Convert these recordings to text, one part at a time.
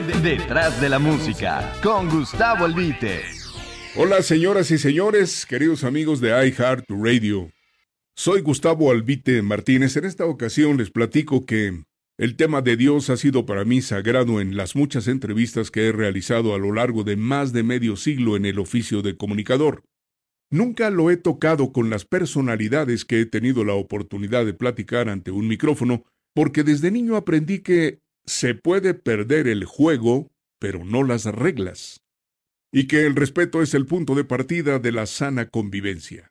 Detrás de la música, con Gustavo Albite. Hola señoras y señores, queridos amigos de iHeart Radio. Soy Gustavo Albite Martínez. En esta ocasión les platico que el tema de Dios ha sido para mí sagrado en las muchas entrevistas que he realizado a lo largo de más de medio siglo en el oficio de comunicador. Nunca lo he tocado con las personalidades que he tenido la oportunidad de platicar ante un micrófono, porque desde niño aprendí que se puede perder el juego, pero no las reglas, y que el respeto es el punto de partida de la sana convivencia.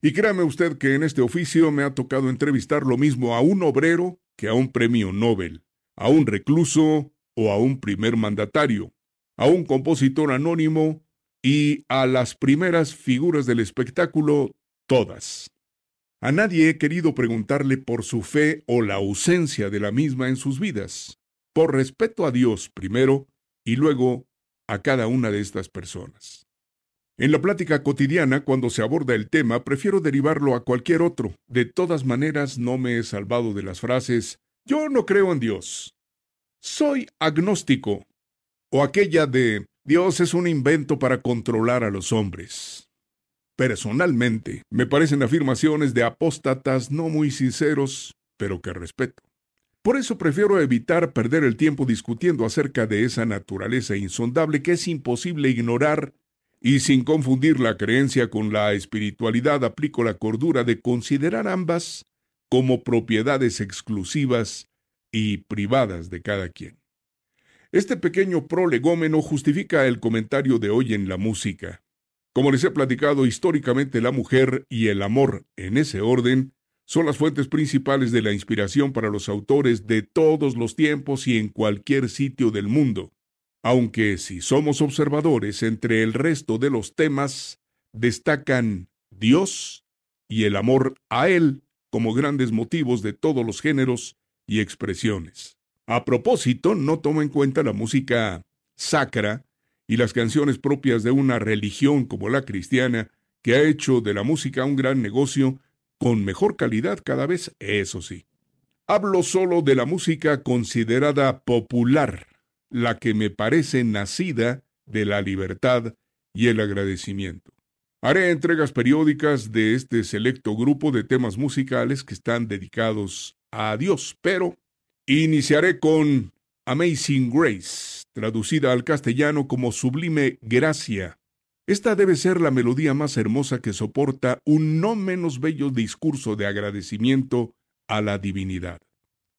Y créame usted que en este oficio me ha tocado entrevistar lo mismo a un obrero que a un premio Nobel, a un recluso o a un primer mandatario, a un compositor anónimo y a las primeras figuras del espectáculo, todas. A nadie he querido preguntarle por su fe o la ausencia de la misma en sus vidas, por respeto a Dios primero y luego a cada una de estas personas. En la plática cotidiana, cuando se aborda el tema, prefiero derivarlo a cualquier otro. De todas maneras, no me he salvado de las frases yo no creo en Dios. Soy agnóstico. O aquella de Dios es un invento para controlar a los hombres. Personalmente, me parecen afirmaciones de apóstatas no muy sinceros, pero que respeto. Por eso prefiero evitar perder el tiempo discutiendo acerca de esa naturaleza insondable que es imposible ignorar y sin confundir la creencia con la espiritualidad aplico la cordura de considerar ambas como propiedades exclusivas y privadas de cada quien. Este pequeño prolegómeno justifica el comentario de hoy en la música. Como les he platicado históricamente, la mujer y el amor, en ese orden, son las fuentes principales de la inspiración para los autores de todos los tiempos y en cualquier sitio del mundo. Aunque si somos observadores entre el resto de los temas, destacan Dios y el amor a Él como grandes motivos de todos los géneros y expresiones. A propósito, no toma en cuenta la música sacra y las canciones propias de una religión como la cristiana, que ha hecho de la música un gran negocio con mejor calidad cada vez, eso sí. Hablo solo de la música considerada popular, la que me parece nacida de la libertad y el agradecimiento. Haré entregas periódicas de este selecto grupo de temas musicales que están dedicados a Dios, pero Iniciaré con Amazing Grace, traducida al castellano como Sublime Gracia. Esta debe ser la melodía más hermosa que soporta un no menos bello discurso de agradecimiento a la divinidad.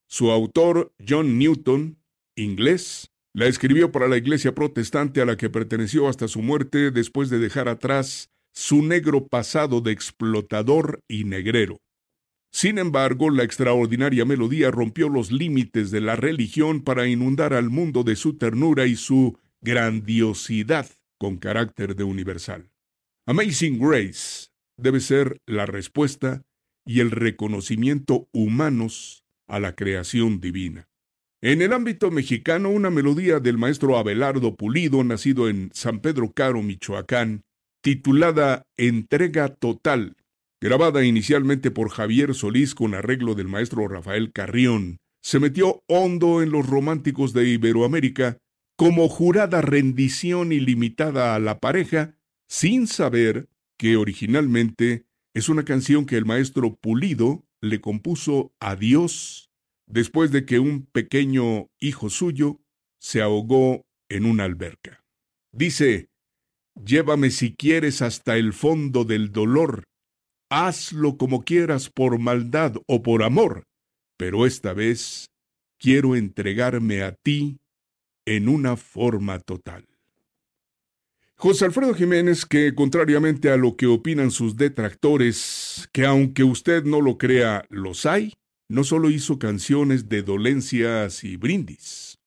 Su autor, John Newton, inglés, la escribió para la iglesia protestante a la que perteneció hasta su muerte después de dejar atrás su negro pasado de explotador y negrero. Sin embargo, la extraordinaria melodía rompió los límites de la religión para inundar al mundo de su ternura y su grandiosidad con carácter de universal. Amazing Grace debe ser la respuesta y el reconocimiento humanos a la creación divina. En el ámbito mexicano, una melodía del maestro Abelardo Pulido, nacido en San Pedro Caro, Michoacán, titulada Entrega Total, grabada inicialmente por Javier Solís con arreglo del maestro Rafael Carrión, se metió hondo en los románticos de Iberoamérica como jurada rendición ilimitada a la pareja, sin saber que originalmente es una canción que el maestro Pulido le compuso a Dios después de que un pequeño hijo suyo se ahogó en una alberca. Dice, Llévame si quieres hasta el fondo del dolor, hazlo como quieras por maldad o por amor, pero esta vez quiero entregarme a ti en una forma total. José Alfredo Jiménez, que contrariamente a lo que opinan sus detractores, que aunque usted no lo crea, los hay, no solo hizo canciones de dolencias y brindis.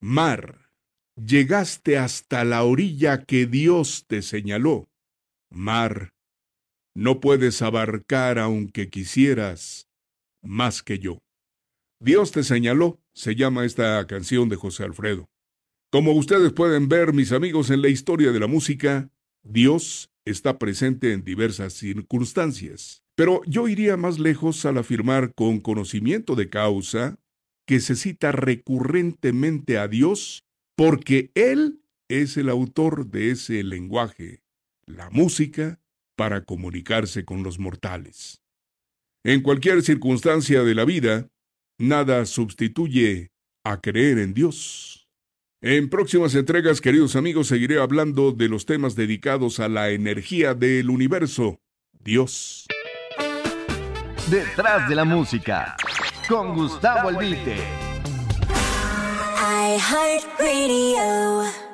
Mar, llegaste hasta la orilla que Dios te señaló. Mar, no puedes abarcar, aunque quisieras, más que yo. Dios te señaló, se llama esta canción de José Alfredo. Como ustedes pueden ver, mis amigos, en la historia de la música, Dios está presente en diversas circunstancias. Pero yo iría más lejos al afirmar con conocimiento de causa que se cita recurrentemente a Dios porque Él es el autor de ese lenguaje, la música, para comunicarse con los mortales. En cualquier circunstancia de la vida, nada sustituye a creer en Dios. En próximas entregas, queridos amigos, seguiré hablando de los temas dedicados a la energía del universo, Dios. Detrás de la música, con Gustavo Albite. I heart radio.